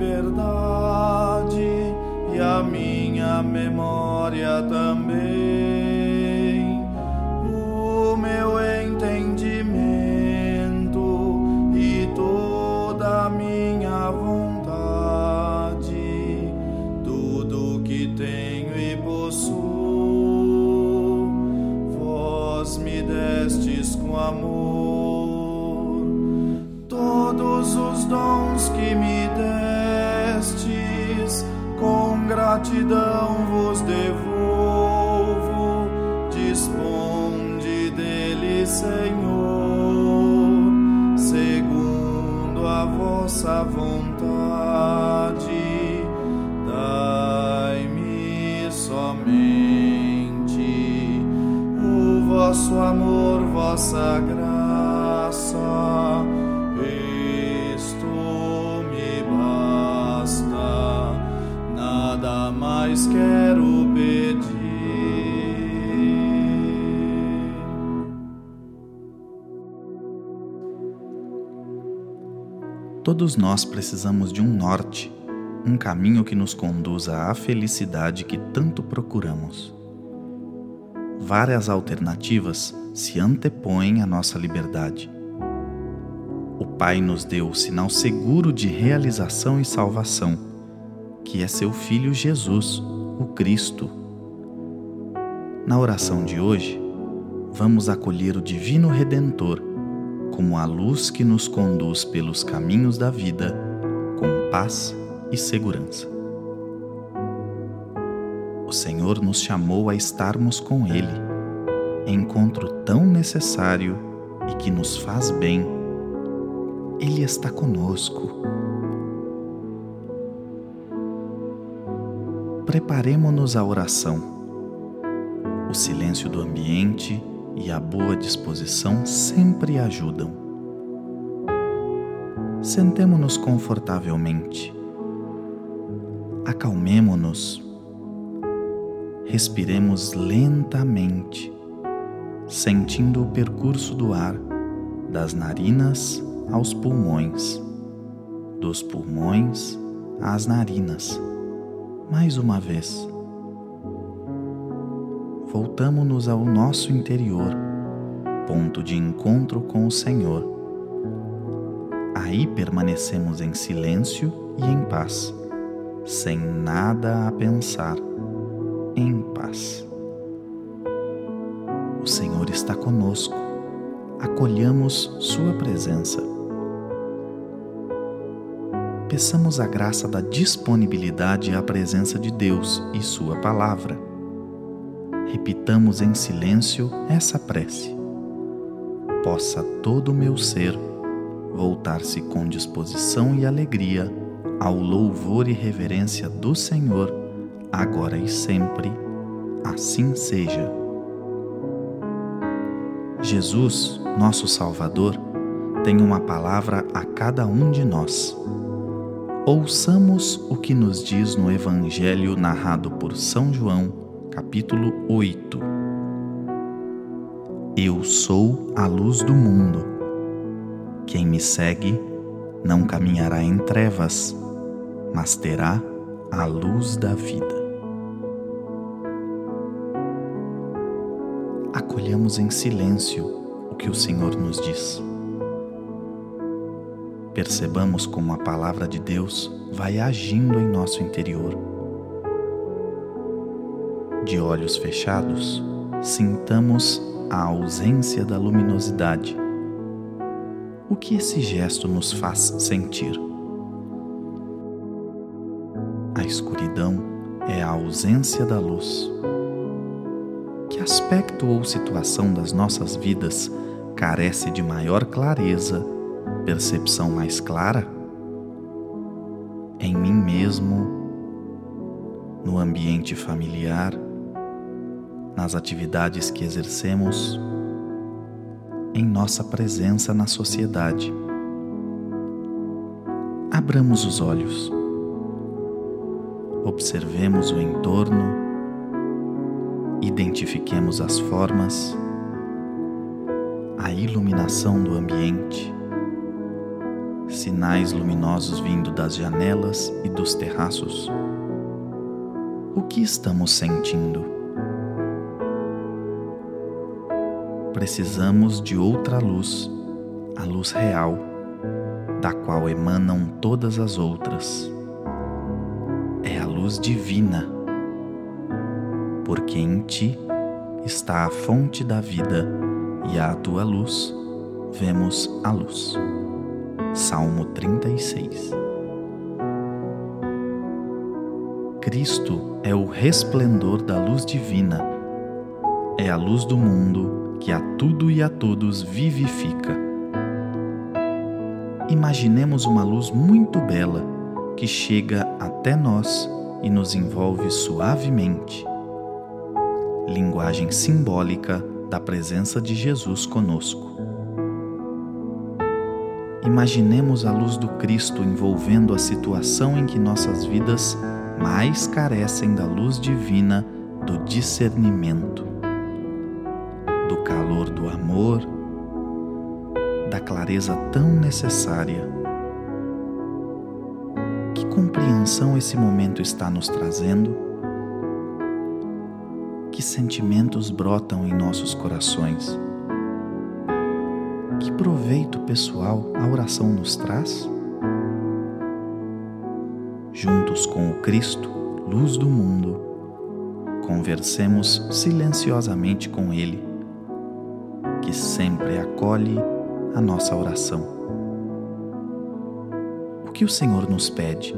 liberdade e a minha memória também, gratidão vos devolvo, disponde dele, Senhor, segundo a vossa vontade, dai-me somente o vosso amor, vossa graça mais quero pedir. Todos nós precisamos de um norte, um caminho que nos conduza à felicidade que tanto procuramos. Várias alternativas se antepõem à nossa liberdade. O Pai nos deu o sinal seguro de realização e salvação que é seu Filho Jesus, o Cristo. Na oração de hoje, vamos acolher o Divino Redentor como a luz que nos conduz pelos caminhos da vida com paz e segurança. O Senhor nos chamou a estarmos com Ele, encontro tão necessário e que nos faz bem. Ele está conosco preparemo-nos à oração. O silêncio do ambiente e a boa disposição sempre ajudam. Sentemo-nos confortavelmente. Acalmemo-nos. Respiremos lentamente, sentindo o percurso do ar das narinas aos pulmões, dos pulmões às narinas mais uma vez. Voltamos-nos ao nosso interior, ponto de encontro com o Senhor. Aí permanecemos em silêncio e em paz, sem nada a pensar, em paz. O Senhor está conosco, acolhamos Sua presença peçamos a graça da disponibilidade à presença de Deus e Sua palavra. Repitamos em silêncio essa prece. Possa todo o meu ser voltar-se com disposição e alegria ao louvor e reverência do Senhor, agora e sempre. Assim seja. Jesus, nosso Salvador, tem uma palavra a cada um de nós. Ouçamos o que nos diz no Evangelho narrado por São João, capítulo 8. Eu sou a luz do mundo. Quem me segue não caminhará em trevas, mas terá a luz da vida. Acolhamos em silêncio o que o Senhor nos diz percebamos como a palavra de Deus vai agindo em nosso interior. De olhos fechados, sintamos a ausência da luminosidade. O que esse gesto nos faz sentir? A escuridão é a ausência da luz. Que aspecto ou situação das nossas vidas carece de maior clareza percepção mais clara em mim mesmo, no ambiente familiar, nas atividades que exercemos, em nossa presença na sociedade. Abramos os olhos, observemos o entorno, identifiquemos as formas, a iluminação do ambiente sinais luminosos vindo das janelas e dos terraços. O que estamos sentindo? Precisamos de outra luz, a luz real, da qual emanam todas as outras. É a luz divina, porque em ti está a fonte da vida e à tua luz vemos a luz. Salmo 36 Cristo é o resplendor da luz divina, é a luz do mundo que a tudo e a todos vivifica. Imaginemos uma luz muito bela que chega até nós e nos envolve suavemente. Linguagem simbólica da presença de Jesus conosco. Imaginemos a luz do Cristo envolvendo a situação em que nossas vidas mais carecem da luz divina do discernimento, do calor do amor, da clareza tão necessária. Que compreensão esse momento está nos trazendo? que sentimentos brotam em nossos corações? Proveito pessoal a oração nos traz? Juntos com o Cristo, luz do mundo, conversemos silenciosamente com Ele, que sempre acolhe a nossa oração. O que o Senhor nos pede?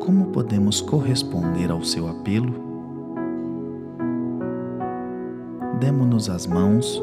como podemos corresponder ao seu apelo? Demo-nos as mãos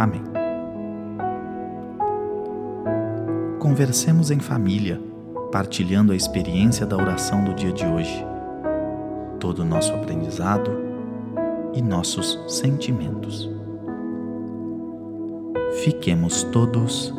Amém. Conversemos em família, partilhando a experiência da oração do dia de hoje, todo o nosso aprendizado e nossos sentimentos. Fiquemos todos